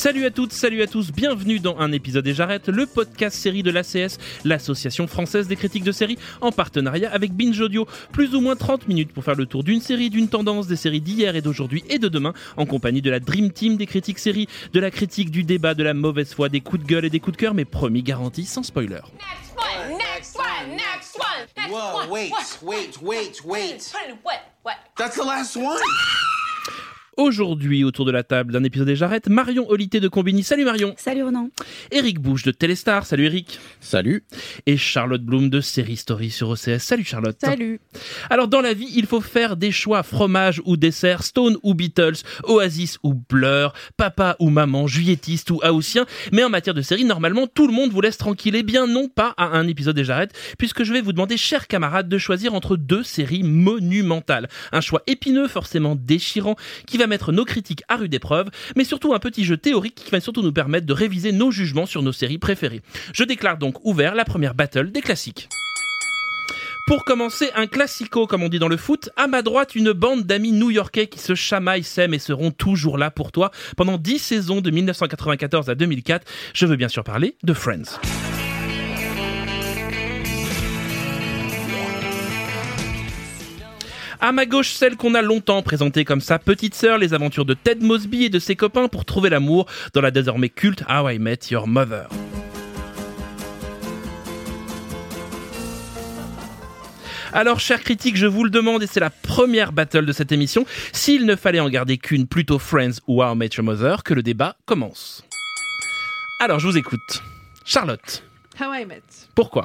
Salut à toutes, salut à tous, bienvenue dans un épisode et j'arrête, le podcast série de l'ACS, l'association française des critiques de séries, en partenariat avec Binge Audio. Plus ou moins 30 minutes pour faire le tour d'une série, d'une tendance, des séries d'hier et d'aujourd'hui et de demain, en compagnie de la Dream Team des critiques séries, de la critique du débat, de la mauvaise foi, des coups de gueule et des coups de cœur, mais promis garantie sans spoiler. Next one, next one, next one, next Whoa, one. wait, wait, wait, wait. What, what? That's the last one. Aujourd'hui, autour de la table d'un épisode et j'arrête, Marion Olité de Combini. Salut Marion. Salut Ronan. Eric Bouche de Téléstar. Salut Eric. Salut. Et Charlotte Bloom de Série Story sur OCS. Salut Charlotte. Salut. Alors dans la vie, il faut faire des choix fromage ou dessert, Stone ou Beatles, Oasis ou Blur, papa ou maman, juillettiste ou haussien. Mais en matière de série, normalement, tout le monde vous laisse tranquille. Eh bien non, pas à un épisode et j'arrête, puisque je vais vous demander, chers camarades, de choisir entre deux séries monumentales. Un choix épineux, forcément déchirant, qui va mettre nos critiques à rude épreuve, mais surtout un petit jeu théorique qui va surtout nous permettre de réviser nos jugements sur nos séries préférées. Je déclare donc ouvert la première battle des classiques. Pour commencer, un classico, comme on dit dans le foot. À ma droite, une bande d'amis new-yorkais qui se chamaillent, s'aiment et seront toujours là pour toi pendant 10 saisons de 1994 à 2004. Je veux bien sûr parler de Friends. À ma gauche, celle qu'on a longtemps présentée comme sa petite sœur, les aventures de Ted Mosby et de ses copains pour trouver l'amour dans la désormais culte How I Met Your Mother. Alors, chers critiques, je vous le demande, et c'est la première battle de cette émission, s'il ne fallait en garder qu'une, plutôt Friends ou How I Met Your Mother, que le débat commence. Alors, je vous écoute. Charlotte, How I Met. pourquoi?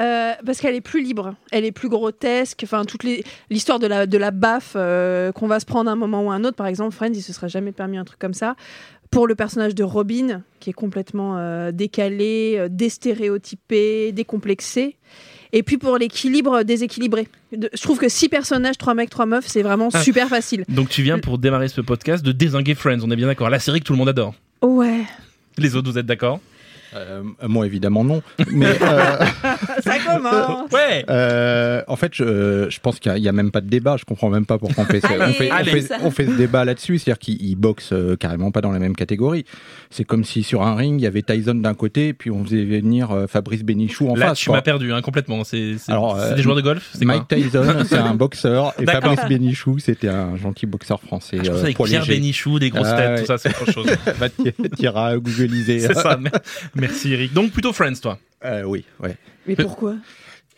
Euh, parce qu'elle est plus libre, elle est plus grotesque. Enfin, toute l'histoire de la de la baffe euh, qu'on va se prendre à un moment ou à un autre. Par exemple, Friends, il se serait jamais permis un truc comme ça. Pour le personnage de Robin, qui est complètement euh, décalé, déstéréotypé, décomplexé. Et puis pour l'équilibre déséquilibré. De- je trouve que six personnages, trois mecs, trois meufs, c'est vraiment Ah. super facile. Donc tu viens pour démarrer ce podcast de désinguer Friends, on est bien d'accord. La série que tout le monde adore. Ouais. Les autres, vous êtes d'accord? Euh, moi, évidemment, non. Mais euh, ça commence. Ouais euh, en fait, je, je pense qu'il n'y a, même pas de débat. Je comprends même pas pourquoi on fait, Allez, on fait, on fait- on fait ce débat là-dessus. C'est-à-dire qu'ils ils boxent euh, carrément pas dans la même catégorie. C'est comme si sur un ring, il y avait Tyson d'un côté, puis on faisait venir euh, Fabrice Bénichou en Là, face. tu m'as perdu hein, complètement. C'est euh, des joueurs de golf Mike quoi Tyson, c'est un boxeur, et. Fabrice Bénichou, c'était un gentil boxeur français. Ah, je euh, avec Pierre. Bénichou, des grosses Ah, têtes, ouais. tout ça, c'est autre chose. Va t'iras googliser. c'est ça. mais- Merci Eric. Donc plutôt Friends, toi. Euh, oui, ouais. Mais pourquoi?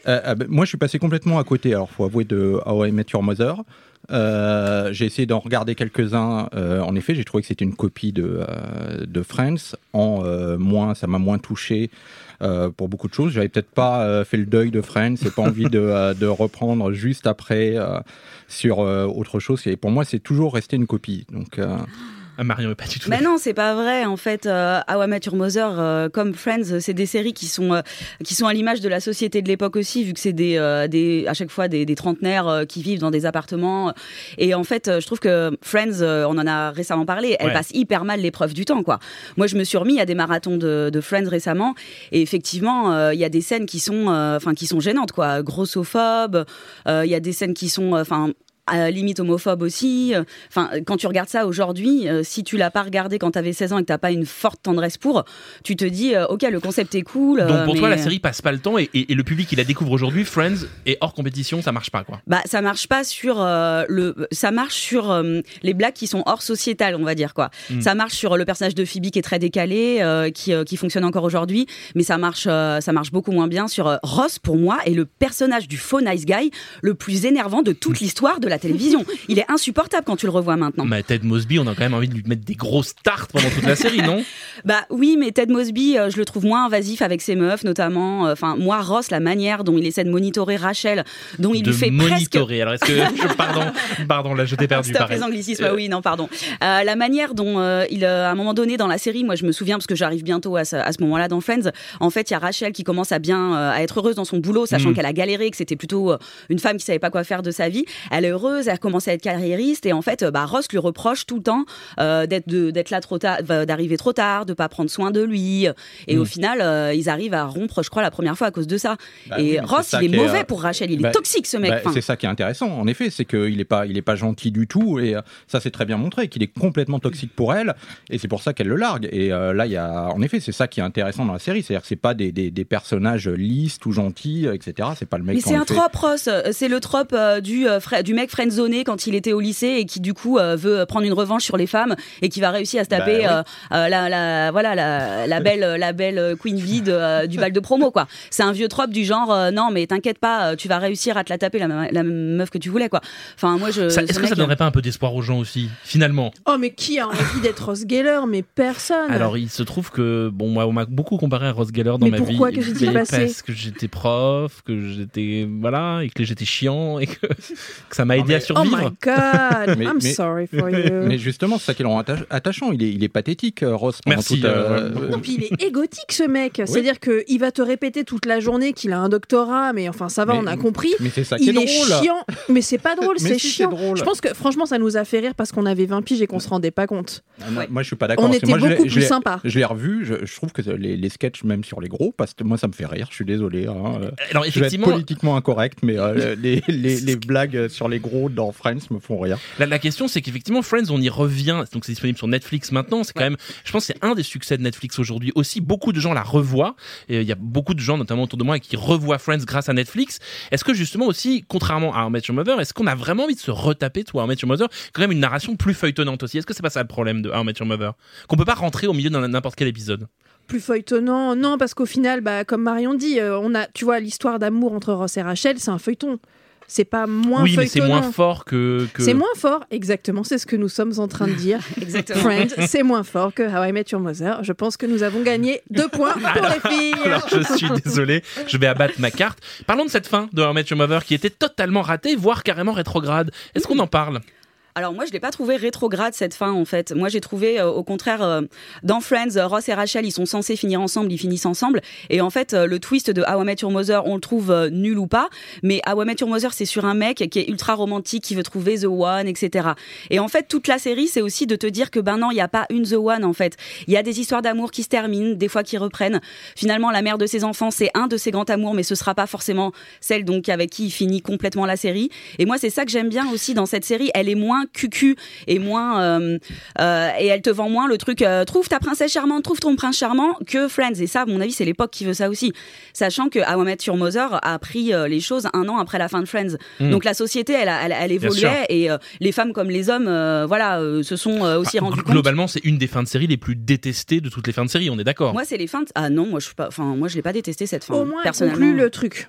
Euh, ben, moi, je suis passé complètement à côté. Alors, faut avouer de How I Met Your Mother. Euh, j'ai essayé d'en regarder quelques-uns. Euh, en effet, j'ai trouvé que c'était une copie de, euh, de Friends. En euh, moins, ça m'a moins touché euh, pour beaucoup de choses. J'avais peut-être pas euh, fait le deuil de Friends. J'ai pas envie de, euh, de reprendre juste après euh, sur euh, autre chose. Et pour moi, c'est toujours resté une copie. Donc, euh, Ah, Marion est pas du tout. Mais non, c'est pas vrai. En fait, euh, How I Met Your Mother, euh, comme Friends, c'est des séries qui sont euh, qui sont à l'image de la société de l'époque aussi, vu que c'est des euh, des à chaque fois des, des trentenaires euh, qui vivent dans des appartements. Et en fait, euh, je trouve que Friends, euh, on en a récemment parlé, elle Ouais. passe hyper mal l'épreuve du temps, quoi. Moi, je me suis remis à des marathons de, de Friends récemment, et effectivement, euh, il y a des scènes qui sont euh, enfin qui sont gênantes, quoi. Grossophobes. euh, Il y a des scènes qui sont enfin à la limite homophobe aussi. Enfin, quand tu regardes ça aujourd'hui, euh, si tu l'as pas regardé quand t'avais 16 ans et que t'as pas une forte tendresse pour, tu te dis, euh, ok, le concept est cool. Donc euh, pour toi, la série passe pas le temps et, et- et le public qui la découvre aujourd'hui, Friends, est hors compétition, ça marche pas quoi. Bah, ça marche pas sur euh, le, ça marche sur euh, les blagues qui sont hors sociétales, on va dire quoi. Mm. Ça marche sur le personnage de Phoebe qui est très décalé, euh, qui, euh, qui fonctionne encore aujourd'hui, mais ça marche, euh, ça marche beaucoup moins bien sur euh, Ross pour moi est le personnage du faux nice guy le plus énervant de toute l'histoire de la télévision. Il est insupportable quand tu le revois maintenant. Mais Ted Mosby, on a quand même envie de lui mettre des grosses tartes pendant toute la série, non? Bah oui, mais Ted Mosby, euh, je le trouve moins invasif avec ses meufs, notamment. euh, Enfin, moi, Ross, la manière dont il essaie de monitorer Rachel, dont il De lui fait presque monitorer. Alors, est-ce que. je- pardon, pardon, là, je t'ai perdu. Stop les anglicismes, Euh, oui, non, pardon. Euh, la manière dont euh, il, euh, à un moment donné dans la série, moi je me souviens parce que j'arrive bientôt à ce, à ce moment-là dans Friends. En fait, il y a Rachel qui commence à bien, euh, à être heureuse dans son boulot, sachant Mm. qu'elle a galéré, que c'était plutôt euh, une femme qui savait pas quoi faire de sa vie. Elle est heureuse, elle commence à être carriériste et en fait, euh, bah, Ross lui reproche tout le temps euh, d'être là trop tard, euh, d'arriver trop tard, de pas prendre soin de lui. Et Mm. au final, euh, ils arrivent à rompre, je crois, la première fois à cause de ça. Bah et Ross, ça il est mauvais euh, pour Rachel, il est bah, toxique ce mec. Enfin, c'est ça qui est intéressant, en effet, c'est qu'il est pas, il est pas gentil du tout, et euh, ça c'est très bien montré, qu'il est complètement toxique pour elle, et c'est pour ça qu'elle le largue. Et euh, là, il y a, en effet, c'est ça qui est intéressant dans la série, c'est-à-dire que c'est pas des, des, des personnages lisses ou gentils, etc. C'est pas le mec. Mais c'est un trope, Ross. Euh, C'est le trope euh, du, euh, du mec friendzoné quand il était au lycée et qui du coup euh, veut prendre une revanche sur les femmes et qui va réussir à se taper Bah euh, euh, la, la, voilà, la, la belle, la belle Queen Bee de, euh, du bal de promo. quoi. C'est un vieux trope du genre euh, non mais t'inquiète pas, tu vas réussir à te la taper la, la meuf que tu voulais. quoi. Enfin moi je. Est-ce que ça donnerait pas un peu d'espoir aux gens aussi, finalement? Oh, mais qui a envie d'être Ross Geller? Mais personne. Alors, il se trouve que, bon, moi, on m'a beaucoup comparé à Ross Geller dans Mais ma pourquoi vie? Que s'est-il Mais passé? Parce que j'étais prof, que j'étais, voilà, et que j'étais chiant, et que, que ça m'a aidé à Oh survivre. my god, Mais- I'm mais- sorry for you. Mais justement, c'est ça qui le rend atta- attachant. Il est, il est pathétique, euh, Ross. Merci, toute, euh, euh, Non, puis il est égotique ce mec. C'est-à-dire qu'il va te répéter toute la journée qu'il a un doctorat, mais enfin ça va, Mais- on a compris. Mais c'est ça qui Il est est drôle. chiant, mais c'est pas drôle, c'est si, chiant. drôle. Je pense que franchement ça nous a fait rire parce qu'on avait 20 piges et qu'on se rendait pas compte. Ah, Moi, moi, je suis pas d'accord. On était moi, beaucoup je plus sympa. Je l'ai revu. Je, je trouve que les, les sketchs, même sur les gros, parce que moi, ça me fait rire. Je suis désolé. hein, Alors, je vais être effectivement, politiquement incorrect, mais euh, les, les, les blagues sur les gros dans Friends me font rire. La, la question, c'est qu'effectivement, Friends, on y revient. Donc, c'est disponible sur Netflix maintenant. C'est quand même, je pense, que c'est un des succès de Netflix aujourd'hui. Aussi, beaucoup de gens la revoient. Et il y a beaucoup de gens, notamment autour de moi, qui revoient Friends grâce à Netflix. Est-ce que justement aussi, contrairement à How I Met Your Mother, est-ce qu'on a vraiment envie de se retaper tout How I Met Your Mother? Quand même une narration plus feuilletonnante aussi. Est-ce que c'est pas ça le problème de How I Met Your Mother? Qu'on peut pas rentrer au milieu d'un n'importe quel épisode. Plus feuilletonnant, non, parce qu'au final, bah, comme Marion dit, euh, on a, tu vois, l'histoire d'amour entre Ross et Rachel, c'est un feuilleton. C'est pas moins oui, mais c'est moins fort que. que... C'est moins fort, exactement, c'est ce que nous sommes en train de dire. Exactement. Friends, c'est moins fort que How I Met Your Mother. Je pense que nous avons gagné deux points pour les filles. Alors, je suis désolé, je vais abattre ma carte. Parlons de cette fin de How I Met Your Mother qui était totalement ratée, voire carrément rétrograde. Est-ce qu'on en parle? Alors moi je l'ai pas trouvé rétrograde cette fin en fait. Moi j'ai trouvé euh, au contraire euh, dans Friends euh, Ross et Rachel ils sont censés finir ensemble, ils finissent ensemble et en fait le twist de How I Mother on le trouve nul ou pas, mais How I Mother c'est sur un mec qui est ultra romantique qui veut trouver the one etc. Et en fait toute la série c'est aussi de te dire que ben non il y a pas une the one en fait. Il y a des histoires d'amour qui se terminent, des fois qui reprennent. Finalement la mère de ses enfants c'est un de ses grands amours mais ce sera pas forcément celle donc avec qui il finit complètement la série. Et moi c'est ça que j'aime bien aussi dans cette série, elle est moins cucu et moins euh, euh, et elle te vend moins le truc euh, trouve ta princesse charmante, trouve ton prince charmant que Friends et ça à mon avis c'est l'époque qui veut ça aussi. Sachant que How I Met Your Mother a pris euh, les choses un an après la fin de Friends. Mm. Donc la société elle, elle, elle évoluait et euh, les femmes comme les hommes euh, voilà euh, se sont euh, aussi Enfin, rendus gl- compte. Globalement, c'est une des fins de série les plus détestées de toutes les fins de série, on est d'accord Moi c'est les fins de... ah non moi je suis pas enfin moi je l'ai pas détesté cette fin Au moins, elle personnellement. conclut le truc.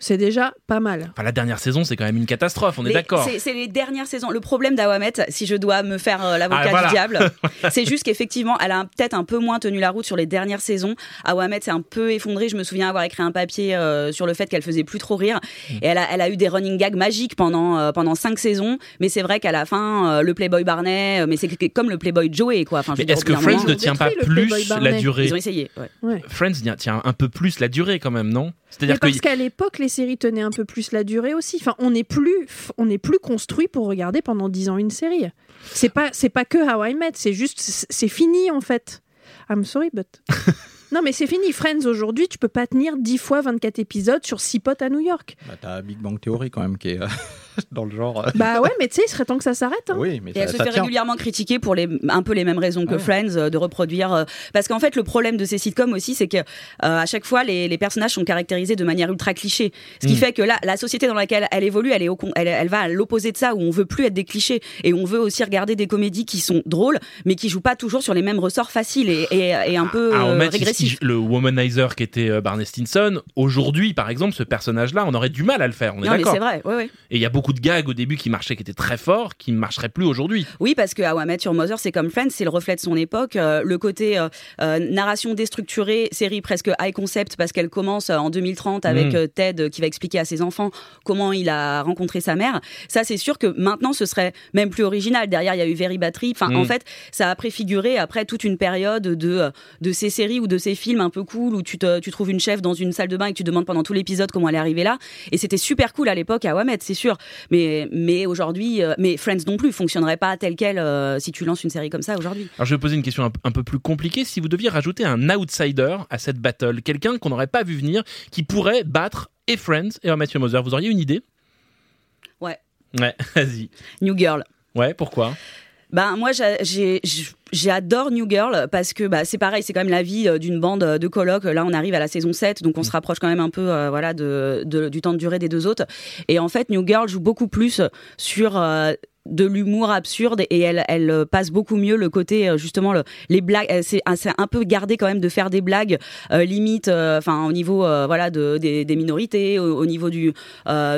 C'est déjà pas mal. Enfin, la dernière saison, c'est quand même une catastrophe, on est d'accord. c'est- les dernières saisons. Le problème d'Awamet, si je dois me faire euh, l'avocat Ah, voilà. du diable, c'est juste qu'effectivement, elle a un- peut-être un peu moins tenu la route sur les dernières saisons. Awamet s'est un peu effondrée. Je me souviens avoir écrit un papier euh, sur le fait qu'elle faisait plus trop rire. Mm. Et elle a, elle a eu des running gags magiques pendant euh, pendant cinq saisons. Mais c'est vrai qu'à la fin, euh, le Playboy Barney, euh, mais c'est comme le Playboy Joey, quoi. Enfin, est-ce que Friends ne tient pas plus la durée Ils ont essayé. ouais. Friends tient- un peu plus la durée quand même, non? C'est-à-dire parce qu'à l'époque, les séries tenaient un peu plus la durée aussi. Enfin, on n'est plus, on n'est plus construit pour regarder pendant 10 ans une série. C'est pas, c'est pas que How I Met. C'est juste, c'est c'est fini en fait. I'm sorry, but. non, mais c'est fini. Friends aujourd'hui, tu peux pas tenir 10 fois 24 épisodes sur 6 potes à New York. Bah, T'as Big Bang Theory quand même qui est euh, dans le genre. euh, Bah ouais, mais tu sais, il serait temps que ça s'arrête. hein. Oui, mais Et elle se fait tient. régulièrement critiquer pour les, un peu les mêmes raisons que Ouais. Friends, euh, de reproduire. euh, parce qu'en fait, le problème de ces sitcoms aussi, c'est que euh, à chaque fois, les, les personnages sont caractérisés de manière ultra cliché. Ce qui Mm. fait que là, la société dans laquelle elle évolue, elle, est au, con- elle, elle va à l'opposé de ça, où on veut plus être des clichés. Et on veut aussi regarder des comédies qui sont drôles, mais qui jouent pas toujours sur les mêmes ressorts faciles et, et, et un peu Ah, euh, fait, régressifs. le womanizer qui était euh, Barney Stinson, aujourd'hui, par exemple, ce personnage-là, on aurait du mal à le faire, on est Non, mais d'accord c'est vrai, ouais, ouais. Et il y a beaucoup beaucoup de gags au début qui marchaient, qui étaient très forts, qui ne marcheraient plus aujourd'hui. Oui, parce que How I Met Your Mother, c'est comme Friends, c'est le reflet de son époque. Euh, le côté euh, euh, narration déstructurée, série presque high concept, parce qu'elle commence en 2030 avec Mm. Ted qui va expliquer à ses enfants comment il a rencontré sa mère. Ça, c'est sûr que maintenant, ce serait même plus original. Derrière, il y a eu Very Trip. Enfin, Mm. en fait, ça a préfiguré après toute une période de, de ces séries ou de ces films un peu cool où tu, te, tu trouves une chef dans une salle de bain et que tu demandes pendant tout l'épisode comment elle est arrivée là. Et c'était super cool à l'époque à c'est sûr. Mais, mais aujourd'hui, euh, mais Friends non plus fonctionnerait pas tel quel euh, si tu lances une série comme ça aujourd'hui. Alors je vais poser une question un, un peu plus compliquée. Si vous deviez rajouter un outsider à cette battle, quelqu'un qu'on n'aurait pas vu venir, qui pourrait battre et Friends et Your Mother, vous auriez une idée? Ouais. Ouais, vas-y. New Girl. Ouais, pourquoi? Ben moi j'ai- j'adore New Girl parce que bah, c'est pareil, c'est quand même la vie euh, d'une bande euh, de colocs. Là on arrive à la saison 7 donc on se rapproche quand même un peu euh, voilà de, de- du temps de durée des deux autres. Et en fait New Girl joue beaucoup plus sur euh, de l'humour absurde et elle, elle euh, passe beaucoup mieux le côté euh, justement le, les blagues euh, c'est un- peu gardé quand même de faire des blagues euh, limite euh, enfin au niveau euh, voilà de des, des minorités au, au niveau du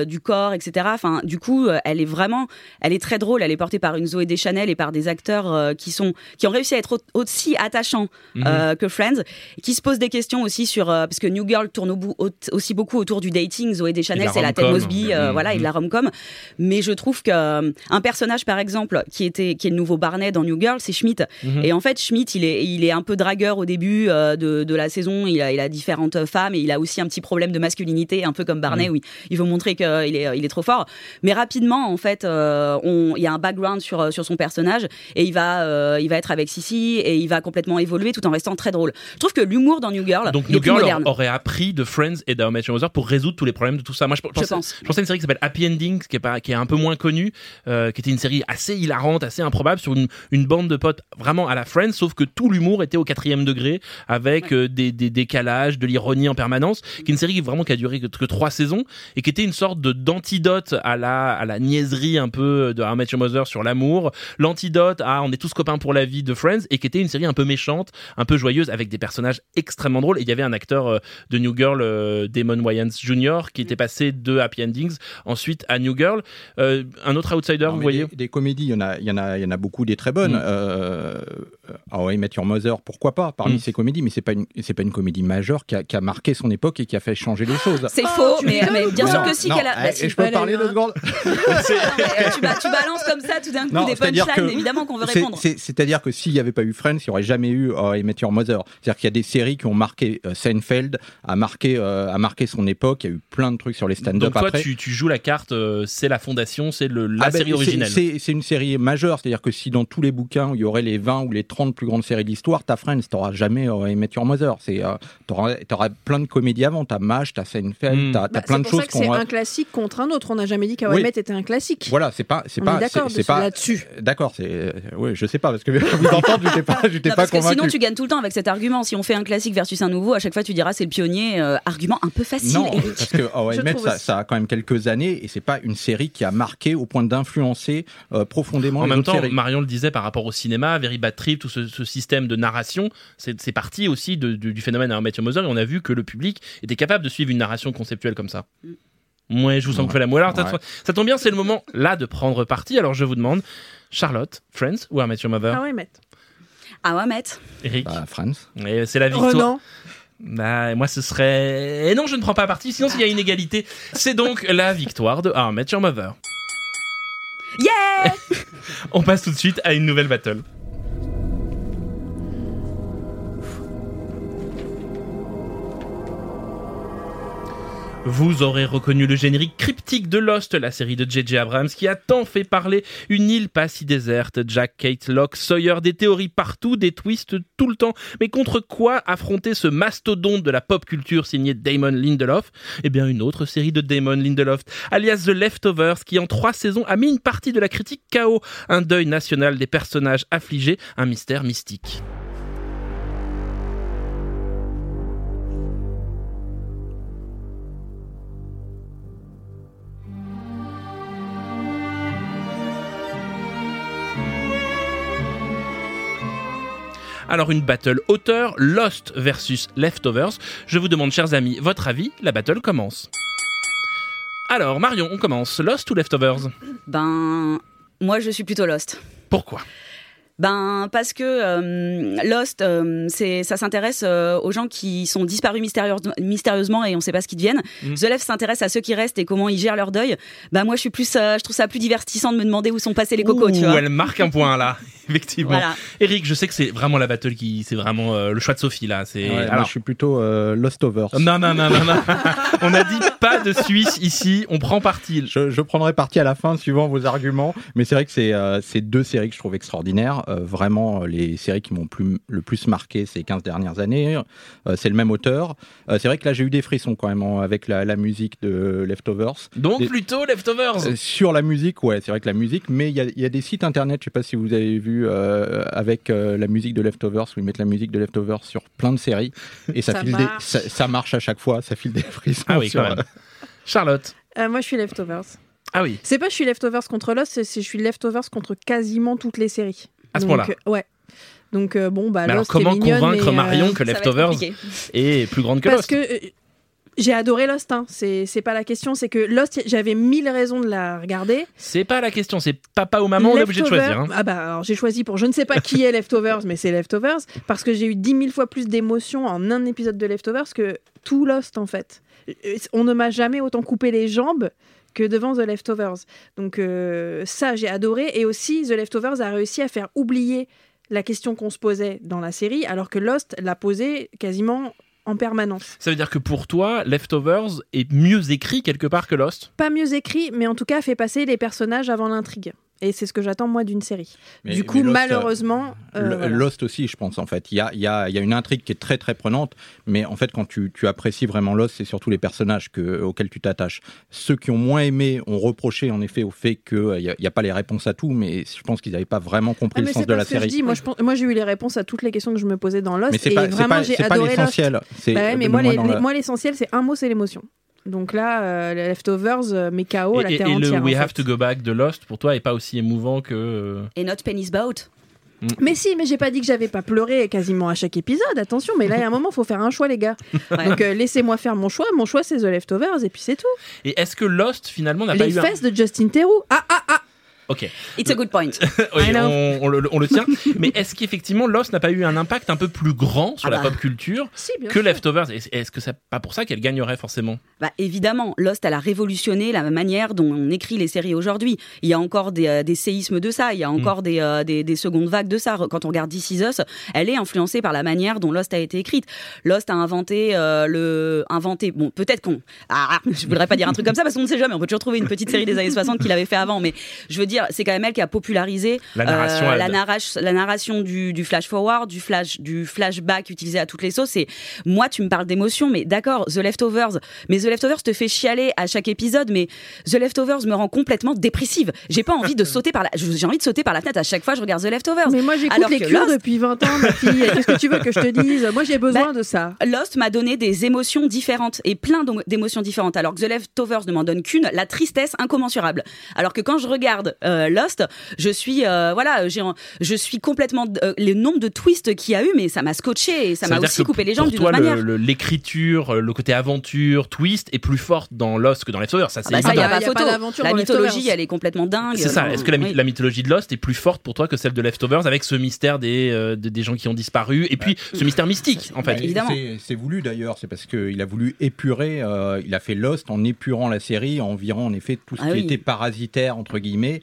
du corps etc enfin du coup elle est vraiment elle est très drôle elle est portée par une Zoé Deschanel et par des acteurs qui sont qui ont réussi à être au- aussi attachants Mhm. que Friends qui se posent des questions aussi sur parce que New Girl tourne au bout, au- aussi beaucoup autour du dating Zoé Deschanel c'est la Ted. Mosby Mhm. voilà et de la rom-com mais je trouve que euh, un personnage par exemple qui était qui est le nouveau Barney dans New Girl c'est Schmidt Mhm. et en fait Schmidt il est il est un peu dragueur au début euh, de, de la saison il a il a différentes femmes et il a aussi un petit problème de masculinité un peu comme Barney Mhm. où il, veut montrer qu'il est il est trop fort mais rapidement en fait euh, on il y a un background sur sur son personnage et il va euh, il va être avec Sissy et il va complètement évoluer tout en restant très drôle je trouve que l'humour dans New Girl Donc New Girl moderne aurait appris de Friends et d'How Met Your Mother pour résoudre tous les problèmes de tout ça. Moi, je, pense. je pensais à une série qui s'appelle Happy Endings, qui est, pas, qui est un peu moins connue, euh, qui était une série assez hilarante, assez improbable, sur une, une bande de potes vraiment à la Friends, sauf que tout l'humour était au quatrième degré, avec euh, des, des décalages, de l'ironie en permanence, qui est une série qui vraiment qui a duré que, que trois saisons, et qui était une sorte de d'antidote à la, à la niaiserie un peu de How Mother sur l'amour, l'antidote à On est tous copains pour la vie de Friends, et qui était une série un peu méchante, un peu joyeuse, avec des personnages extrêmement drôles. Et il y avait un acteur euh, de New Girl, euh, Damon Wayans Jr., qui était passé de Happy Endings ensuite à New Girl. Euh, un autre outsider, Non, vous mais voyez des, des comédies, il y en a, il y en a, il y en a beaucoup des très bonnes. Mm. Euh, How I Met Your Mother, pourquoi pas parmi Mm. ces comédies, mais c'est pas une, c'est pas une comédie majeure qui a, qui a marqué son époque et qui a fait changer les choses. c'est Oh, faux tu mais, bien sûr Non, que si qu'elle a bah, eh, si. je peux a parler eu deux secondes Mais tu, ba- tu balances comme ça tout d'un coup Non, des c'est-à-dire punchlines que évidemment qu'on veut répondre c'est- C'est-à-dire que s'il n'y avait pas eu Friends, il n'y aurait jamais eu I Met Your Mother. C'est-à-dire qu'il y a des séries qui ont marqué euh, Seinfeld, a marqué, euh, a marqué son époque. Il y a eu plein de trucs sur les Donc stand-up toi, après. tu, tu joues la carte, euh, c'est la fondation, c'est le, la Ah ben, série originelle. C'est c'est une série majeure, c'est-à-dire que si dans tous les bouquins il y aurait les 20 ou les 30 plus grandes séries d'histoire, t'as Friends, t'auras jamais I Met Your Mother. C'est, euh, t'auras, t'auras plein de comédies avant, t'as MASH, t'as Seinfeld, Mm. t'as, t'as Bah, plein c'est de pour choses ça que c'est un classique contre un autre. On n'a jamais dit qu'How I Oui. Met était un classique. Voilà, c'est pas, c'est On pas, d'accord c'est, c'est pas là-dessus. D'accord, c'est, euh, oui, je sais pas parce que vous pas, j'étais Non, pas parce que convaincu. sinon tu gagnes tout le temps avec cet argument. Si on fait un classique versus un nouveau, à chaque fois tu diras c'est le pionnier. euh, argument un peu facile. Non, Eric. parce que How I Je Met, ça, a quand même quelques années et c'est pas une série qui a marqué au point d'influencer euh, profondément En les même temps, séries. Marion le disait par rapport au cinéma, Very Bad Trip, tout ce, ce système de narration, c'est parti aussi de- du, du phénomène Met Your Mother et on a vu que le public était capable de suivre une narration conceptuelle comme ça. Ouais, je vous sens que Ouais. vous faites la moelle. Alors, ça- Ouais. ça tombe bien, c'est le moment là de prendre parti. Alors je vous demande, Charlotte, Friends ou How I Met Your Mother? How I Met. Ah ouais, Met. Eric Bah, Friends. Et C'est la victoire. Renan. Bah, moi, ce serait. Et non, je ne prends pas parti, sinon, s'il y a une égalité. C'est donc la victoire de Met Your Mother. Yeah On passe tout de suite à une nouvelle battle. Vous aurez reconnu le générique cryptique de Lost, la série de J.J. Abrams qui a tant fait parler. Une île pas si déserte, Jack, Kate, Locke, Sawyer, des théories partout, des twists tout le temps. Mais contre quoi affronter ce mastodonte de la pop culture signé Damon Lindelof? Eh bien, une autre série de Damon Lindelof, alias The Leftovers, qui en trois saisons a mis une partie de la critique KO. Un deuil national des personnages affligés, un mystère mystique. Alors une battle auteur, Lost versus Leftovers. Je vous demande, chers amis, votre avis. La battle commence. Alors, Marion, on commence. Lost ou Leftovers? Ben, moi, je suis plutôt Lost. Pourquoi? Ben parce que euh, Lost, euh, c'est ça s'intéresse euh, aux gens qui sont disparus mystérieuse- mystérieusement et on sait pas ce qu'ils deviennent. Mm. The Left s'intéresse à ceux qui restent et comment ils gèrent leur deuil. Ben moi je suis plus, euh, je trouve ça plus divertissant de me demander où sont passés les cocos, tu Ouh, vois. Elle marque un point là, effectivement. Voilà. Eric, je sais que c'est vraiment la battle qui, c'est vraiment euh, le choix de Sophie là. C'est. Ouais, moi, Alors- je suis plutôt euh, Lost Overs. Non, non, non, non, non. on a dit pas de Suisse ici. On prend parti. Je, je prendrai parti à la fin suivant vos arguments, mais c'est vrai que c'est euh, c'est deux séries que je trouve extraordinaires. Euh, vraiment, euh, les séries qui m'ont plus, le plus marqué ces 15 dernières années. Euh, c'est le même auteur. Euh, c'est vrai que là, j'ai eu des frissons quand même en- avec la, la musique de Leftovers. Donc Des- plutôt Leftovers. Euh, sur la musique, ouais, c'est vrai que la musique, mais il y a, il y a des sites internet, je sais pas si vous avez vu, euh, avec euh, la musique de Leftovers, où ils mettent la musique de Leftovers sur plein de séries, et ça, Ça file des- marche. ça, ça marche à chaque fois, ça file des frissons. Ah oui, sur, quand même. Charlotte. Euh, moi, je suis Leftovers. Ah oui. C'est pas je suis Leftovers contre Lost, c'est je suis Leftovers contre quasiment toutes les séries. À ce Donc, point-là. euh, Ouais. Donc euh, bon, bah Mais alors, comment mignonne, convaincre mais, euh, Marion que ça va être Leftovers compliqué. est plus grande que Parce Lost que euh, j'ai adoré Lost, hein. c'est c'est pas la question, c'est que Lost, j'avais mille raisons de la regarder. C'est pas la question, c'est papa ou maman, on est obligé de choisir. hein. Ah bah alors j'ai choisi pour je ne sais pas qui est Leftovers, mais c'est Leftovers parce que j'ai eu dix mille fois plus d'émotions en un épisode de Leftovers que tout Lost en fait. Euh, On ne m'a jamais autant coupé les jambes que devant The Leftovers. Donc euh, ça j'ai adoré et aussi The Leftovers a réussi à faire oublier la question qu'on se posait dans la série alors que Lost l'a posée quasiment en permanence. Ça veut dire que pour toi, Leftovers est mieux écrit quelque part que Lost? Pas mieux écrit, mais en tout cas fait passer les personnages avant l'intrigue. Et c'est ce que j'attends moi d'une série. Mais- du coup, Lost, malheureusement, euh, voilà. Lost aussi, je pense, en fait. Il y a, il y, a, il y a une intrigue qui est très très prenante, mais en fait, quand tu, tu apprécies vraiment Lost, c'est surtout les personnages que, auxquels tu t'attaches. Ceux qui ont moins aimé ont reproché, en effet, au fait qu'il n'y a, pas les réponses à tout, mais je pense qu'ils n'avaient pas vraiment compris Ah, le sens de la je série. dis. Moi, je pense- moi, j'ai eu les réponses à toutes les questions que je me posais dans Lost. Mais c'est et pas, vraiment, j'ai pas Lost. l'essentiel. Bah ouais, mais les- les- moi, l'essentiel, c'est un mot, c'est l'émotion. Donc là, euh, les Leftovers, euh, mes KO, la Et, et- terre et le entière. We en Have fait. to Go Back de Lost, pour toi, est pas aussi émouvant que. euh, Et Not Penny's Boat. Mais si, mais j'ai pas dit que j'avais pas pleuré quasiment à chaque épisode. Attention, mais là, il y a un moment, faut faire un choix, les gars. Ouais. Donc euh, laissez-moi faire mon choix. Mon choix, c'est The Leftovers, et puis c'est tout. Et est-ce que Lost, finalement, n'a pas Les eu un. fesses de Justin Theroux. Ah, ah, ah Ok. It's a good point. Oui, on, on le, on le tient. Mais est-ce qu'effectivement Lost n'a pas eu un impact un peu plus grand sur Ah la bah. pop culture Si, que. Leftovers? Est- Est-ce que c'est pas pour ça qu'elle gagnerait forcément? Bah, évidemment, Lost, elle a révolutionné la manière dont on écrit les séries aujourd'hui. Il y a encore des, euh, des séismes de ça, il y a encore des, euh, des, des secondes vagues de ça. Quand on regarde This Is Us, elle est influencée par la manière dont Lost a été écrite. Lost a inventé euh, le... Inventé, bon, peut-être qu'on... Ah, je voudrais pas dire un truc comme ça parce qu'on ne sait jamais, on peut toujours trouver une petite série des années 60 qu'il avait fait avant, mais je veux dire, c'est quand même elle qui a popularisé La narration, euh, la, narration, la narration du, du flash forward, du flash, du flashback utilisé à toutes les sauces. Et moi, tu me parles d'émotion, mais d'accord, The Leftovers. Mais The Leftovers te fait chialer à chaque épisode, mais The Leftovers me rend complètement dépressive. J'ai pas envie de sauter par la, j'ai envie de sauter par la fenêtre à chaque fois que je regarde The Leftovers. Mais moi, j'écoute les cures Lost- depuis 20 ans, ma fille. Qu'est-ce que tu veux que je te dise? Moi, j'ai besoin de ça. Lost m'a donné des émotions différentes et plein d'émotions différentes. Alors que The Leftovers ne m'en donne qu'une, la tristesse incommensurable. Alors que quand je regarde Lost, je suis euh, voilà, j'ai je suis complètement euh, le nombre de twists qu'il y a eu, mais ça m'a scotché et ça, m'a aussi coupé les jambes d'une toi, autre le- manière. le- l'écriture, le, côté aventure, twist est plus forte dans Lost que dans Leftovers. Ça, Ah c'est bah ça, y évident. a pas Il y a pas photo. d'aventure La mythologie, elle est complètement dingue. C'est ça. Est-ce que la, my- oui. la mythologie de Lost est plus forte pour toi que celle de Leftovers avec ce mystère des, euh, des, des gens qui ont disparu et puis ce mystère mystique en fait? Bah, évidemment. c'est- C'est voulu d'ailleurs, c'est parce qu'il a voulu épurer, euh, il a fait Lost en épurant la série, en virant en effet tout ce Ah qui oui. était parasitaire, entre guillemets,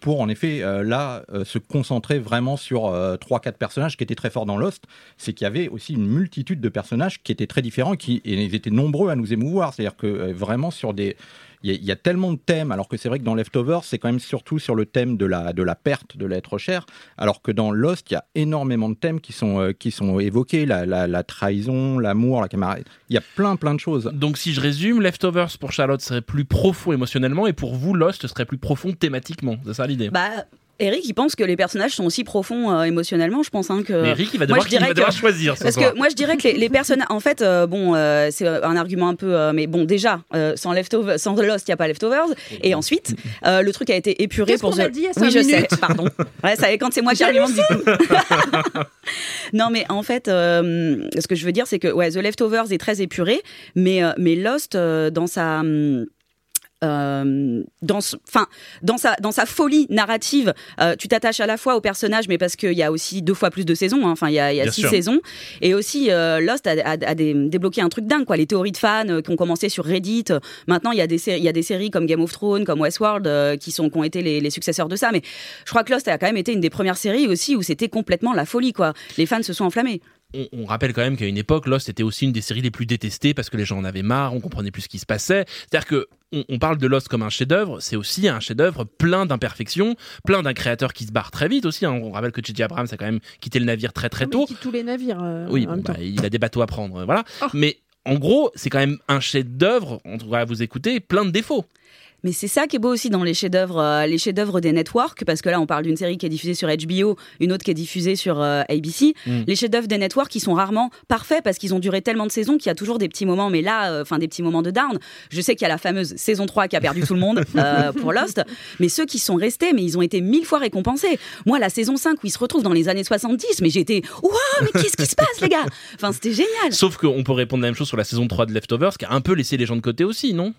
pour en effet euh, là euh, se concentrer vraiment sur euh, trois, quatre personnages qui étaient très forts dans Lost. C'est qu'il y avait aussi une multitude de personnages qui étaient très différents qui et ils étaient nombreux à nous émouvoir. C'est-à-dire que euh, vraiment sur des. Il y, a, tellement de thèmes, alors que c'est vrai que dans Leftovers, c'est quand même surtout sur le thème de la, de la perte de l'être cher, alors que dans Lost, il y a énormément de thèmes qui sont, euh, qui sont évoqués, la, la, la trahison, l'amour, la camarade. Il y a plein, plein de choses. Donc si je résume, Leftovers pour Charlotte serait plus profond émotionnellement et pour vous Lost serait plus profond thématiquement. C'est ça l'idée. Bah, Eric, il pense que les personnages sont aussi profonds euh, émotionnellement. Je pense hein, que. Mais Eric, il va Moi, devoir, je dirais il va devoir que- choisir ce Parce soir. que moi je dirais que les, les personnages, en fait, euh, bon, euh, c'est un argument un peu, euh, mais bon, déjà, euh, sans Leftover, sans The Lost, il y a pas Leftovers. Et ensuite, euh, le truc a été épuré pour The- a dit Oui, je sais, pardon. Ouais, ça, quand c'est moi qui argumente du coup. non, mais en fait, euh, ce que je veux dire, c'est que ouais, The Leftovers est très épuré, mais euh, mais Lost euh, dans sa hum, euh, dans, ce- dans sa dans sa folie narrative, euh, tu t'attaches à la fois au personnage, mais parce qu'il y a aussi deux fois plus de saisons. hein. Enfin, il y a, y a six sûr. saisons, et aussi euh, Lost a, a- a débloqué un truc dingue, quoi. Les théories de fans euh, qui ont commencé sur Reddit. Maintenant, il y a des y a des séries comme Game of Thrones, comme Westworld, euh, qui sont qui ont été les, les successeurs de ça. Mais je crois que Lost a quand même été une des premières séries aussi où c'était complètement la folie, quoi. Les fans se sont enflammés. On, on rappelle quand même qu'à une époque, Lost était aussi une des séries les plus détestées parce que les gens en avaient marre, on comprenait plus ce qui se passait. C'est-à-dire que on, on parle de Lost comme un chef-d'œuvre, c'est aussi un chef-d'œuvre plein d'imperfections, plein d'un créateur qui se barre très vite aussi. hein. On rappelle que J.J. Abrams a quand même quitté le navire très très mais tôt. il quitte tous les navires. euh, Oui, en bon, même bah, temps. il a des bateaux à prendre, euh, voilà. Oh. Mais en gros, c'est quand même un chef-d'œuvre, en tout cas à vous écouter, plein de défauts. Mais c'est ça qui est beau aussi dans les chefs-d'œuvre, euh, les chefs-d'œuvre des networks, parce que là on parle d'une série qui est diffusée sur HBO, une autre qui est diffusée sur euh, ABC. Mm. Les chefs-d'œuvre des networks qui sont rarement parfaits parce qu'ils ont duré tellement de saisons qu'il y a toujours des petits moments, mais là, euh, enfin des petits moments de down. Je sais qu'il y a la fameuse saison 3 qui a perdu tout le monde pour Lost, mais ceux qui sont restés, mais ils ont été mille fois récompensés. Moi, la saison 5 où ils se retrouvent dans les années 70, mais j'étais, waouh, mais qu'est-ce qui se passe les gars? Enfin, c'était génial. Sauf qu'on peut répondre la même chose sur la saison 3 de Leftovers, qui a un peu laissé les gens de côté aussi, non?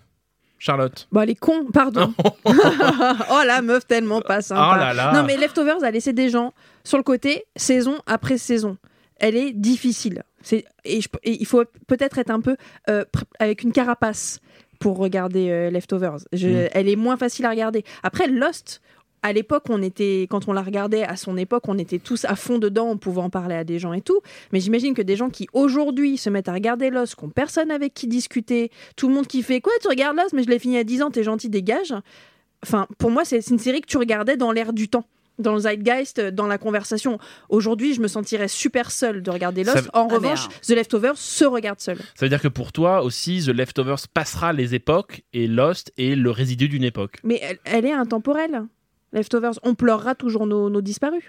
Charlotte Bah, les cons, pardon. oh la meuf tellement pas sympa. Oh là là. Non mais Leftovers a laissé des gens sur le côté saison après saison. Elle est difficile. C'est et, je- et il faut peut-être être un peu euh, avec une carapace pour regarder euh, Leftovers. Je- Mm. Elle est moins facile à regarder. Après Lost. À l'époque, on était, quand on la regardait, à son époque, on était tous à fond dedans, on pouvait en parler à des gens et tout. Mais j'imagine que des gens qui aujourd'hui se mettent à regarder Lost, qui n'ont personne avec qui discuter, tout le monde qui fait quoi, tu regardes Lost, mais je l'ai fini à 10 ans, t'es gentil, dégage. Enfin, pour moi, c'est c'est une série que tu regardais dans l'air du temps, dans le zeitgeist, dans la conversation. Aujourd'hui, je me sentirais super seule de regarder Lost. Ça- En Ah, revanche, merde. The Leftovers se regarde seul. Ça veut dire que pour toi aussi, The Leftovers passera les époques et Lost est le résidu d'une époque. Mais elle, elle est intemporelle. Leftovers, on pleurera toujours nos, nos disparus.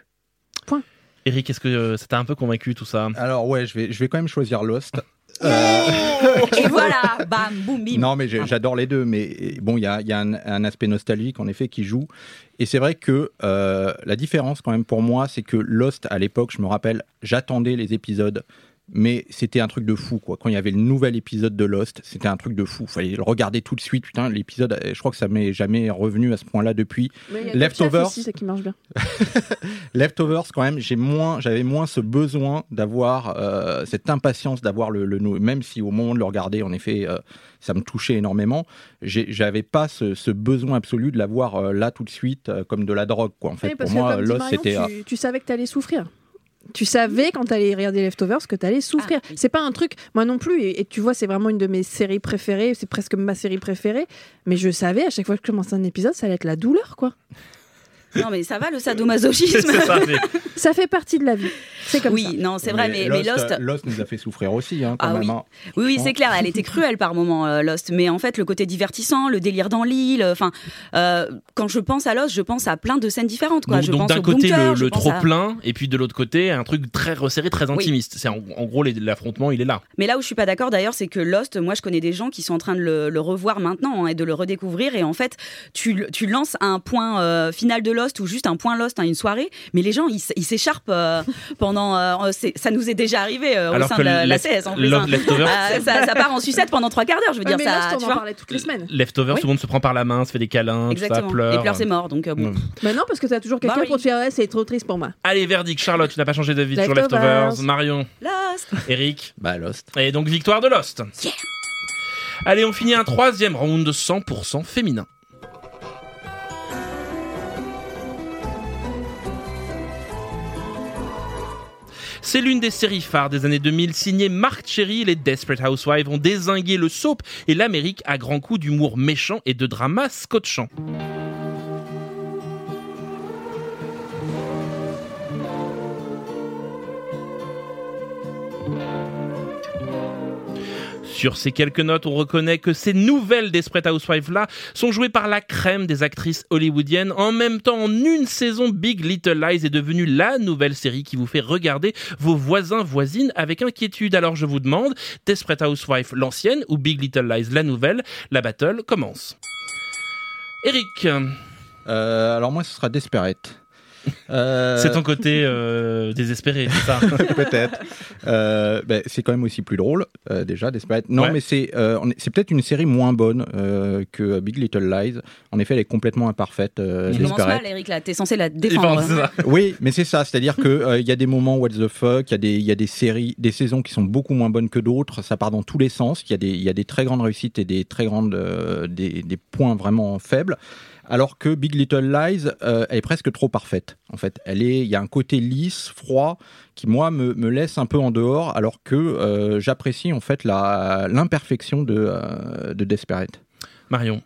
Eric, est-ce que euh, ça t'a un peu convaincu tout ça? Alors ouais, je vais, je vais quand même choisir Lost. Et voilà, bam, boum, bim. Non, mais j'ai- j'adore les deux. Mais bon, il y a, il y a un, un aspect nostalgique, en effet, qui joue. Et c'est vrai que euh, la différence, quand même, pour moi, c'est que Lost, à l'époque, je me rappelle, j'attendais les épisodes. Mais c'était un truc de fou, quoi. Quand il y avait le nouvel épisode de Lost, c'était un truc de fou. Fallait le regarder tout de suite. Putain, l'épisode, je crois que ça m'est jamais revenu à ce point-là depuis. Leftovers. Top Chef aussi, ça qui marche bien. Leftovers, quand même, j'ai moins, j'avais moins ce besoin d'avoir euh, cette impatience d'avoir le, le même si au moment de le regarder, en effet, euh, ça me touchait énormément. J'avais pas ce, ce besoin absolu de l'avoir euh, là tout de suite, comme de la drogue, quoi. En fait, Oui, pour moi, Lost, c'était. tu, tu savais que t'allais souffrir. Tu savais quand t'allais regarder Leftovers que t'allais souffrir. Ah, oui. C'est pas un truc, moi non plus, et, et tu vois, c'est vraiment une de mes séries préférées, c'est presque ma série préférée, mais je savais à chaque fois que je commençais un épisode, ça allait être la douleur, quoi. Non, mais ça va le sadomasochisme. Ça, mais- Ça fait partie de la vie. C'est comme oui, ça. non, c'est vrai, mais, mais Lost, euh, Lost nous a fait souffrir aussi, hein, quand Ah même. oui. hein. Oui, oui, c'est clair. Elle était cruelle par moments, euh, Lost. Mais en fait, le côté divertissant, le délire dans l'île. Enfin, euh, quand je pense à Lost, je pense à plein de scènes différentes. Quoi. donc je donc pense d'un au côté bunker, le, trop à- plein et puis de l'autre côté un truc très resserré, très intimiste. C'est en, en gros l'affrontement, il est là. Mais là où je suis pas d'accord d'ailleurs, c'est que Lost, moi je connais des gens qui sont en train de le, le revoir maintenant hein, et de le redécouvrir. Et en fait, tu, tu lances un point euh, final de Lost ou juste un point Lost à une soirée, mais les gens ils s'écharpent euh, pendant. euh, ça nous est déjà arrivé euh, au Alors sein que de la, la CS en plus. Love hein. Leftovers, Euh, ça, ça part en sucette pendant trois quarts d'heure, je veux dire mais ça. Lost, tu on en vois parlait toutes les semaines. Leftovers, Oui. tout le monde se prend par la main, se fait des câlins, tout ça, pleure. Et pleure c'est mort, donc euh, bon. Ouais. Mais non, parce que t'as toujours quelqu'un Bah oui. pour te faire, Ouais, c'est trop triste pour moi. Allez, verdict, Charlotte, tu n'as pas changé d'avis sur Leftovers. Leftovers. Marion, Lost. Eric, Bah, Lost. et donc victoire de Lost. Yeah. Allez, on finit un troisième round 100% féminin. C'est l'une des séries phares des années 2000 signée Mark Cherry. Les Desperate Housewives ont désingué le soap et l'Amérique à grands coups d'humour méchant et de drama scotchant. Sur ces quelques notes, on reconnaît que ces nouvelles Desperate Housewives-là sont jouées par la crème des actrices hollywoodiennes. En même temps, en une saison, Big Little Lies est devenue la nouvelle série qui vous fait regarder vos voisins, voisines avec inquiétude. Alors je vous demande, Desperate Housewives l'ancienne ou Big Little Lies la nouvelle? La battle commence. Eric, Euh, alors, moi, ce sera Desperate. Euh, C'est ton côté euh, désespéré, c'est ça peut-être. Euh, ben, c'est quand même aussi plus drôle, euh, déjà, Desperate. Non, Ouais. mais c'est euh, c'est peut-être une série moins bonne euh, que Big Little Lies. En effet, elle est complètement imparfaite, euh, Tu commences mal, Eric, là. T'es censé la défendre. Oui, mais c'est ça. C'est-à-dire que euh, il y a des moments what the fuck, il y a des il y a des séries, des saisons qui sont beaucoup moins bonnes que d'autres. Ça part dans tous les sens. Il y a des il y a des très grandes réussites et des très grandes euh, des, des points vraiment faibles. Alors que Big Little Lies, euh, elle est presque trop parfaite. En fait, elle est, il y a un côté lisse, froid, qui moi me, me laisse un peu en dehors, alors que euh, j'apprécie en fait l'imperfection de euh, de Desperate. Marion.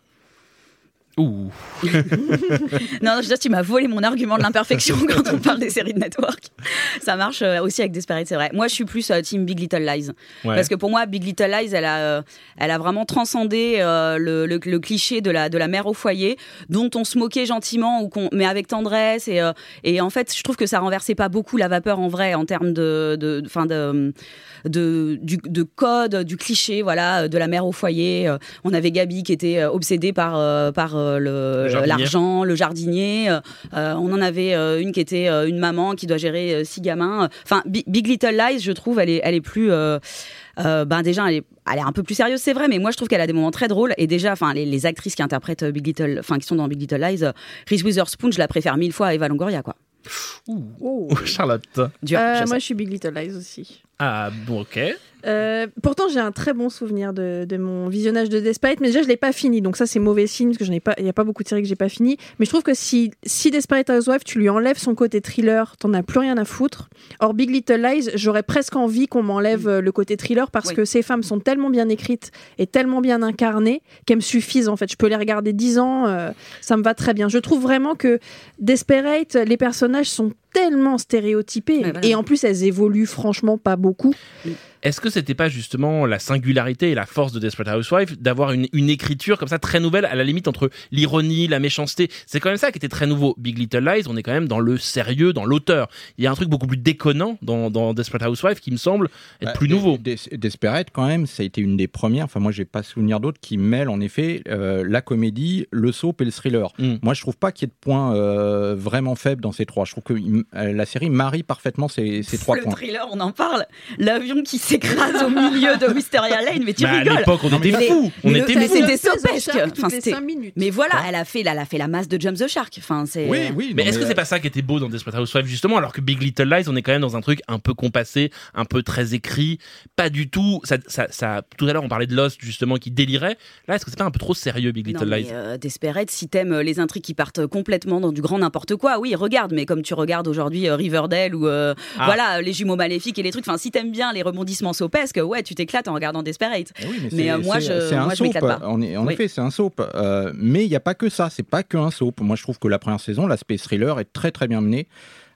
Ouh. Non, je veux dire, tu m'as volé mon argument de l'imperfection quand on parle des séries de network. Ça marche euh, aussi avec Desperate, c'est vrai. Moi, je suis plus euh, team Big Little Lies. Ouais. Parce que pour moi, Big Little Lies, elle a, euh, elle a vraiment transcendé le, le- le cliché de la, de la mère au foyer, dont on se moquait gentiment, ou mais avec tendresse. Et, et en fait, je trouve que ça renversait pas beaucoup la vapeur en vrai, en termes de, de, de, fin de, de, du, de code, du cliché, voilà, de la mère au foyer. On avait Gabi qui était obsédée par, par euh, le, Le jardinier. l'argent, le jardinier. Euh, euh, on en avait euh, une qui était euh, une maman qui doit gérer euh, six gamins. Enfin, Bi- Big Little Lies, je trouve, elle est, elle est plus. euh, euh, ben déjà, elle est, elle est un peu plus sérieuse, c'est vrai, mais moi je trouve qu'elle a des moments très drôles. Et déjà, enfin, les, les actrices qui interprètent euh, Big Little, enfin, qui sont dans Big Little Lies, euh, Reese Witherspoon, je la préfère mille fois à Eva Longoria, quoi. Oh. Charlotte. Dur, Euh, je moi, je suis Big Little Lies aussi. Ah, bon, ok. Euh, pourtant, j'ai un très bon souvenir de, de mon visionnage de Desperate, mais déjà, je l'ai pas fini, donc ça, c'est mauvais signe parce que je n'ai pas, il y a pas beaucoup de séries que j'ai pas fini. Mais je trouve que si, si Desperate Housewives, tu lui enlèves son côté thriller, t'en as plus rien à foutre. Or, Big Little Lies, j'aurais presque envie qu'on m'enlève euh, le côté thriller parce Oui. que ces femmes sont tellement bien écrites et tellement bien incarnées qu'elles me suffisent en fait. Je peux les regarder 10 ans, euh, ça me va très bien. Je trouve vraiment que Desperate, les personnages sont tellement voilà. et en plus elles évoluent franchement pas beaucoup. Est-ce que c'était pas justement la singularité et la force de Desperate Housewives d'avoir une, une écriture comme ça très nouvelle à la limite entre l'ironie, la méchanceté? C'est quand même ça qui était très nouveau. Big Little Lies, on est quand même dans le sérieux, dans l'auteur. Il y a un truc beaucoup plus déconnant dans, dans Desperate Housewives qui me semble être Bah, plus Des- nouveau. Des- Desperate, quand même, ça a été une des premières. Enfin, moi, j'ai pas souvenir d'autres qui mêlent en effet euh, la comédie, le soap et le thriller. Mm. Moi, je trouve pas qu'il y ait de points euh, vraiment faibles dans ces trois. Je trouve que euh, la série marie parfaitement ces, ces trois le points. thriller, on en parle. L'avion qui s'écrase au milieu de Wisteria Lane, mais tu Bah, à rigoles. l'époque, on mais était mais- fous. On mais était fous. c'était sopesque. Mais voilà, elle a fait, elle a fait la masse de Jump the Shark. Enfin, c'est. Oui, oui. Mais est-ce que euh, c'est pas ça qui était beau dans Desperate Housewives justement alors que Big Little Lies on est quand même dans un truc un peu compassé, un peu très écrit, pas du tout. Ça, ça, ça- tout à l'heure on parlait de Lost justement qui délirait. Là est-ce que c'est pas un peu trop sérieux Big Non, Little mais, Lies euh, Desperate, si t'aimes euh, les intrigues qui partent complètement dans du grand n'importe quoi, oui, regarde. Mais comme tu regardes aujourd'hui euh, Riverdale ou euh, Ah. voilà les jumeaux maléfiques et les trucs, enfin, si t'aimes bien les rebondissements sopesques, ouais, tu t'éclates en regardant Desperate. Eh oui, mais, euh, moi, je- un moi, je soap. m'éclate pas. En, en Oui. effet, c'est un soap. Euh, mais il n'y a pas que ça. C'est pas que un soap. Moi, je trouve que la première saison, l'aspect thriller est très très bien mené.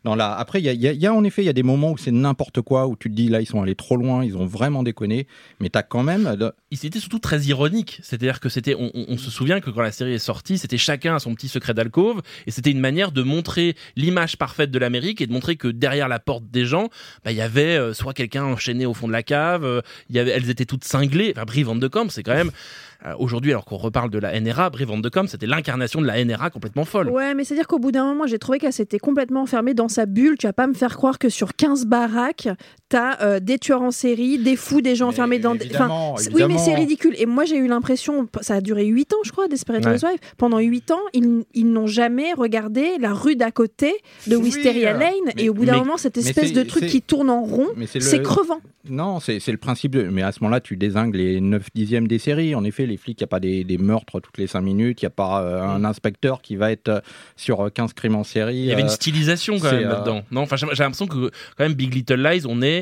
Dans la... Après, il y a, a- en effet, il y a des moments où c'est n'importe quoi, où tu te dis là, ils sont allés trop loin, ils ont vraiment déconné. Mais t'as quand même. euh, de- il était surtout très ironique. C'est-à-dire que c'était, on, se souvient que quand la série est sortie, c'était chacun à son petit secret d'alcôve, et c'était une manière de montrer l'image parfaite de l'Amérique et de montrer que derrière la porte des gens, bah, il y avait euh, soit quelqu'un enchaîné au fond de la cave, euh, y avait, elles étaient toutes cinglées. Enfin, Brie Van de Kamp, c'est quand même euh, aujourd'hui, alors qu'on reparle de la NRA, Brie Van de c'était l'incarnation de la NRA complètement folle. Ouais, mais c'est-à-dire qu'au bout d'un moment, j'ai trouvé qu'elle s'était complètement enfermée dans sa bulle. Tu vas pas me faire croire que sur 15 baraques, t'as euh, des tueurs en série, des fous, des gens Mais enfermés dans des. oui, mais c'est ridicule. Et moi, j'ai eu l'impression, ça a duré 8 ans, je crois, Desperate Ouais. Housewives. Pendant 8 ans, ils, ils n'ont jamais regardé la rue d'à côté de Oui, Wisteria euh, Lane. mais- et au bout d'un moment, cette espèce de truc qui tourne en rond, c'est le- crevant. Non, c'est le principe de. Mais à ce moment-là, tu désingues les 9 dixièmes des séries. En effet, les flics, il n'y a pas des, des meurtres toutes les 5 minutes. Il n'y a pas euh, un inspecteur qui va être euh, sur euh, 15 crimes en série. Il y avait une stylisation quand même euh, là-dedans. Non, enfin, j'ai l'impression que quand même Big Little Lies, on est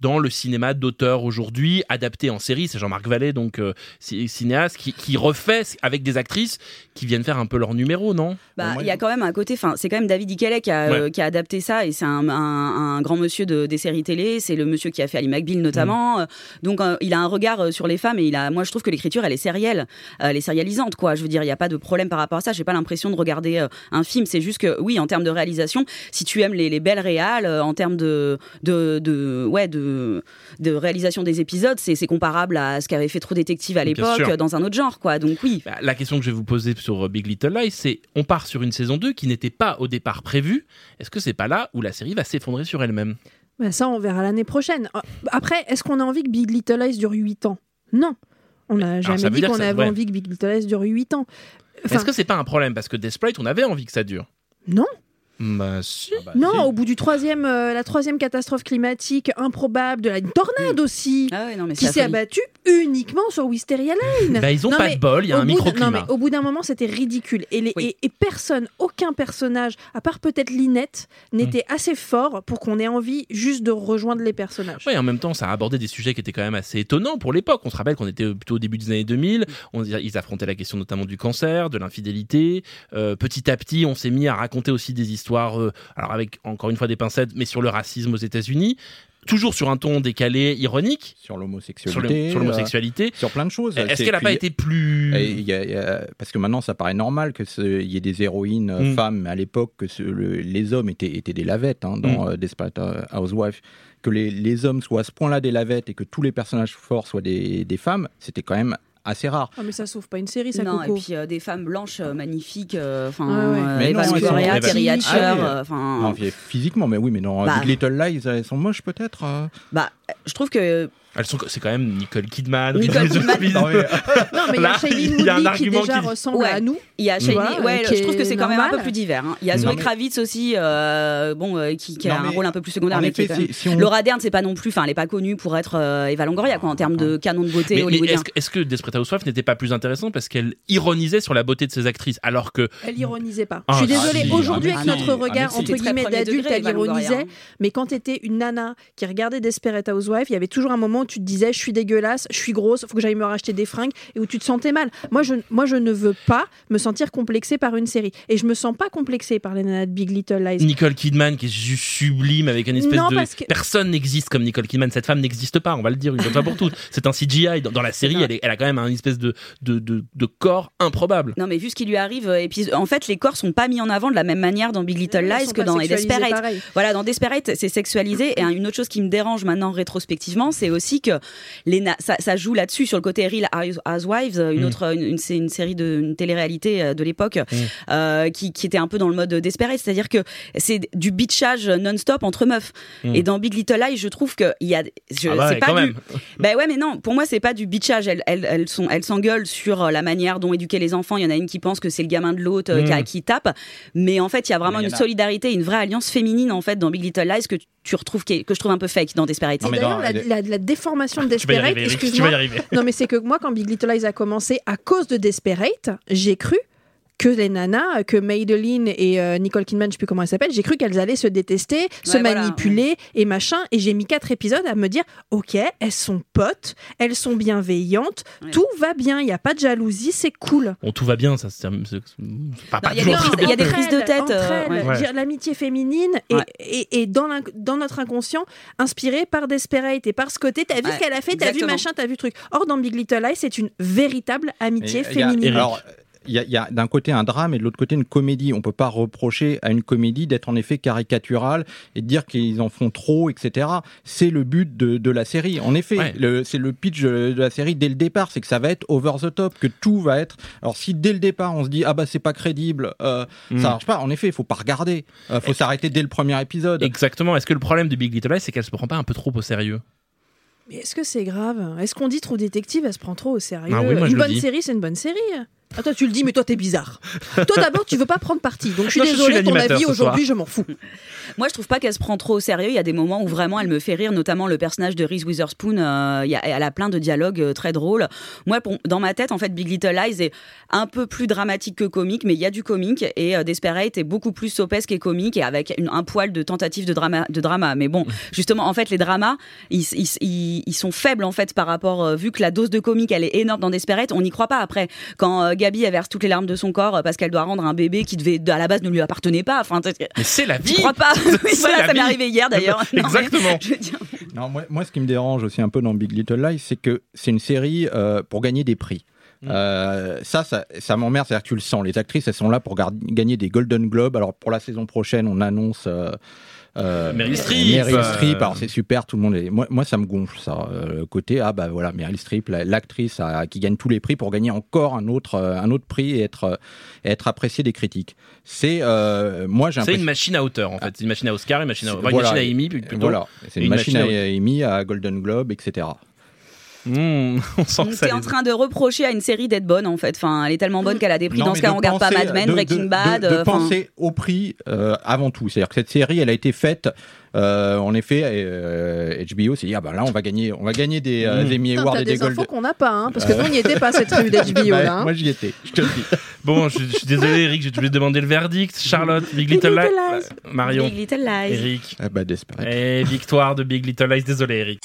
dans le cinéma d'auteur aujourd'hui, adapté en série. C'est Jean-Marc Vallée, donc euh, ci- cinéaste, qui, qui refait avec des actrices qui viennent faire un peu leur numéro, non? Bah, il y a quand même un côté, enfin, c'est quand même David Ickeley qui a, Ouais. euh, qui a adapté ça et c'est un, un- un grand monsieur de, des séries télé. C'est le monsieur qui a fait Ali McBeal notamment. Euh, Donc, euh, il a un regard sur les femmes et il a, moi, je trouve que l'écriture, elle est sérielle, euh, elle est sérialisante, quoi. Je veux dire, il n'y a pas de problème par rapport à ça. J'ai pas l'impression de regarder euh, un film. C'est juste que, oui, en termes de réalisation, si tu aimes les, les belles réales, euh, en termes de, de, de, ouais, de, de, de réalisation des épisodes, c'est comparable à ce qu'avait fait True Detective à l'époque dans un autre genre, quoi. Donc oui. Bah, La question que je vais vous poser sur euh, Big Little Lies, c'est on part sur une saison 2 qui n'était pas au départ prévue. Est-ce que c'est pas là où la série va s'effondrer sur elle-même? Bah, ça, on verra l'année prochaine. Euh, Après, est-ce qu'on a envie que Big Little Lies dure 8 ans? Non. On n'a jamais dit qu'on avait ouais. envie que Big Little Lies dure 8 ans. Enfin, Est-ce que c'est pas un problème? Parce que Desperate, on avait envie que ça dure. Non. Bah si. Non, au bout du troisième, euh, la troisième catastrophe climatique improbable de la une tornade aussi, Ah ouais, non, mais qui s'est abattue uniquement sur Wisteria Lane. Bah, ils ont Non, pas de bol, il y a un microclimat. Non, mais au bout d'un moment, c'était ridicule. Et, les- et, et personne, aucun personnage, à part peut-être Linette, n'était Hmm. assez fort pour qu'on ait envie juste de rejoindre les personnages. Ouais, en même temps, ça a abordé des sujets qui étaient quand même assez étonnants pour l'époque. On se rappelle qu'on était plutôt au début des années 2000. On, ils affrontaient la question notamment du cancer, de l'infidélité. Euh, petit à petit, on s'est mis à raconter aussi des histoires, euh, alors avec encore une fois des pincettes, mais sur le racisme aux États-Unis. Toujours sur un ton décalé, ironique. Sur l'homosexualité. sur l'homosexualité. euh, sur plein de choses. Est-ce qu'elle n'a pas été plus. Y a- y a- parce que maintenant, ça paraît normal qu'il y ait des héroïnes euh, Mm. femmes, à l'époque, que ce- le- les hommes étaient, étaient des lavettes hein, dans Mm. euh, Desperate Housewives. Que les, les hommes soient à ce point-là des lavettes et que tous les personnages forts soient des, des femmes, c'était quand même assez rare. Ah, mais ça sauve pas une série, ça, Non, et Coco. puis euh, des femmes blanches euh, magnifiques, euh, enfin, Ouais, ouais. euh, Mais Eva non, Terry Ah Hatcher, euh, enfin, Non, physiquement, mais oui, mais euh, Bah. Big Little Lies, elles sont moches peut-être. euh. bah, je trouve que Elles sont, c'est quand même Nicole Kidman. Nicole Kidman. Non, mais- il y Là, a Shailene Woodley qui argument déjà qui- ressemble Ouais. à nous. il y a Shailene, ouais, qui je trouve que est c'est quand même un peu plus divers. hein. Il y a Zoé mais- Kravitz aussi, euh, bon, euh, qui, qui a Non, un rôle un peu plus secondaire, en mais qui est effet, quand même- si- si on- Laura Dern, c'est pas non plus, enfin, elle est pas connue pour être euh, Eva Longoria, quoi, en termes de canon de beauté Mais, mais hollywoodien. est-ce, que- est-ce que Desperate Housewives n'était pas plus intéressant parce qu'elle ironisait sur la beauté de ses actrices alors que Elle ironisait pas. Ah, je suis ah, désolée, si, aujourd'hui, ah, avec notre regard, Ah, si. entre guillemets, d'adulte, elle ironisait. hein. Mais quand t'étais une nana qui regardait Desperate Housewives, il y avait toujours un moment où tu te disais je suis dégueulasse, je suis grosse, faut que j'aille me racheter des fringues et où tu te sentais mal. Moi je, moi, je ne veux pas me sentir complexée par une série. Et je me sens pas complexée par les nanas de Big Little Lies. Nicole Kidman qui est juste sublime avec une espèce Non, de que- personne n'existe comme Nicole Kidman cette femme n'existe pas on va le dire une fois pour toutes c'est un CGI dans, dans la série elle, est- elle a quand même un espèce de, de, de, de corps improbable Non, mais vu ce qui lui arrive, euh, et puis en fait, les corps sont pas mis en avant de la même manière dans Big Little Lies que dans Desperate. pareil. Voilà, dans Desperate, c'est sexualisé. Et un- une autre chose qui me dérange maintenant rétrospectivement, c'est aussi que les na- ça, ça joue là-dessus sur le côté Real Housewives, une Mm. autre, une, une- série de une télé-réalité euh, de l'époque euh, qui, qui était un peu dans le mode Desperate, c'est-à-dire que c'est du bitchage non-stop entre meufs. Mm. Et dans Big Little Lies, je trouve que il y a, je, Ah bah ouais, pas quand du, même. ben ouais, mais non, pour moi, c'est pas du bitchage. Elles, elles, elles sont, elles s'engueulent sur euh, la manière dont éduquer les enfants. Il y en a une qui pense que c'est le gamin de l'autre Mm. qui, qui tape. Mais en fait, il y a vraiment une solidarité, une vraie alliance féminine, en fait, dans Big Little Lies que tu retrouves, qui est- que je trouve un peu fake dans Desperate. Non, mais D'ailleurs, la, la- la déformation de tu Desperate, tu excuse-moi, Non, mais c'est que moi, quand Big Little Lies a commencé, à cause de Desperate, j'ai cru que les nanas, que Madeline et euh, Nicole Kidman, je sais plus comment elles s'appellent, j'ai cru qu'elles allaient se détester, se voilà, manipuler et machin. Et j'ai mis quatre épisodes à me dire, ok, elles sont potes, elles sont bienveillantes, Ouais. tout va bien, il n'y a pas de jalousie, c'est cool. bon tout va bien ça c'est, c'est- c'est pas, pas il y a des toujours prises- très il y a bien. des prises de tête, euh, l'amitié féminine et, Ouais. et, et dans, notre inconscient, inspiré par Desperate et par ce côté, t'as vu Ouais, ce qu'elle a fait, t'as vu machin, t'as vu truc. Or, dans Big Little Lies, c'est une véritable amitié Et il y a- féminine. alors, il y a, il y a d'un côté un drame et de l'autre côté une comédie. On peut pas reprocher à une comédie d'être en effet caricaturale et de dire qu'ils en font trop, etc. C'est le but de, de la série. En effet, Ouais. le- c'est le pitch de la série dès le départ, c'est que ça va être over the top, que tout va être. Alors si dès le départ on se dit ah bah c'est pas crédible, euh, Mm. ça marche pas. En effet, il faut pas regarder. Euh, faut s'arrêter dès le premier épisode. exactement est-ce que le problème de Big Little Lies c'est qu'elle se prend pas un peu trop au sérieux? Mais est-ce que c'est grave? Est-ce qu'on dit trop détective, elle se prend trop au sérieux? Ah oui, moi, je Une bonne dis. série, c'est une bonne série. Ah, toi, tu le dis, mais toi, t'es bizarre. toi, d'abord, tu veux pas prendre parti. Donc, je suis Moi, je suis désolée, ton avis, aujourd'hui, je m'en fous. Moi, je trouve pas qu'elle se prend trop au sérieux. Il y a des moments où vraiment elle me fait rire, notamment le personnage de Reese Witherspoon. euh, il y a, elle a plein de dialogues euh, très drôles. Moi, pour- dans ma tête, en fait, Big Little Lies est un peu plus dramatique que comique, mais il y a du comique. Et euh, Desperate est beaucoup plus sopesque et comique, et avec une- un poil de tentative de drama, de drama. Mais bon, justement, en fait, les dramas, ils, ils, ils- ils sont faibles en fait par rapport, euh, vu que la dose de comique, elle est énorme dans Desperate. On n'y croit pas après. Quand Gabi elle verse toutes les larmes de son corps parce qu'elle doit rendre un bébé qui devait à la base ne lui appartenait pas. Enfin, mais c'est la vie crois pas? Oui, C'est Voilà, ça m'est arrivé hier d'ailleurs. Non, mais- exactement je veux dire- Non, moi, moi, ce qui me dérange aussi un peu dans Big Little Lies, c'est que c'est une série euh, pour gagner des prix. Mm. Euh, ça, ça, ça m'emmerde, c'est-à-dire que tu le sens. Les actrices, elles sont là pour gagner des Golden Globes. Alors pour la saison prochaine, on annonce euh, Euh, Meryl Streep, Meryl euh, Streep, alors c'est super, tout le monde est. Moi, moi ça me gonfle ça. Euh, le côté ah bah voilà, Meryl Streep, la- l'actrice à- qui gagne tous les prix pour gagner encore un autre, euh, un autre prix et être, euh, être appréciée des critiques. C'est euh, moi j'ai C'est une machine à hauteur en fait. C'est une machine à Oscar, une machine à, C'est- enfin, une voilà. machine à Emmy plutôt. Voilà, c'est une, machine à à- Emmy, à Golden Globe, etc. Mmh, on sent que ça t'es en train de reprocher à une série d'être bonne en fait. Enfin, elle est tellement bonne qu'elle a des prix. Non, Dans ce cas, on regarde pas Mad Men, de- Breaking de- Bad. De, de euh, penser au prix euh, avant tout. C'est-à-dire que cette série, elle a été faite. euh, en effet, euh, HBO s'est dit ah bah là on va gagner, on va gagner des euh, Mmh. Emmy Awards et des des infos Gold. qu'on n'a pas, hein, parce que nous, on n'y était pas cette revue d'HBO Bah, là. hein. Moi j'y étais, je te le dis. Bon, je, je suis désolé Eric, j'ai oublié de demander le verdict. Charlotte, Big Little Little Lies. Lies. Marion, Big Little Lies. Eric. Ah bah Desperate. Et victoire de Big Little Lies. Désolé Eric.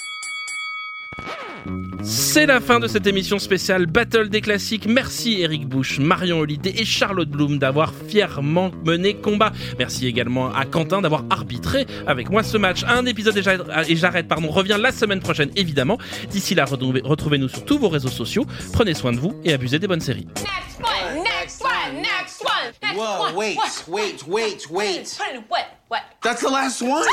C'est la fin de cette émission spéciale Battle des classiques. Merci Eric Bush, Marion Holiday et Charlotte Bloom d'avoir fièrement mené combat. Merci également à Quentin d'avoir arbitré avec moi ce match. Un épisode et j'arrête, et j'arrête, pardon, revient la semaine prochaine évidemment. D'ici là, retrouvez- retrouvez-nous sur tous vos réseaux sociaux. Prenez soin de vous et abusez des bonnes séries. Next one, next one, next one, next Whoa, one. wait, what, wait, wait, wait. What? What? That's the last one.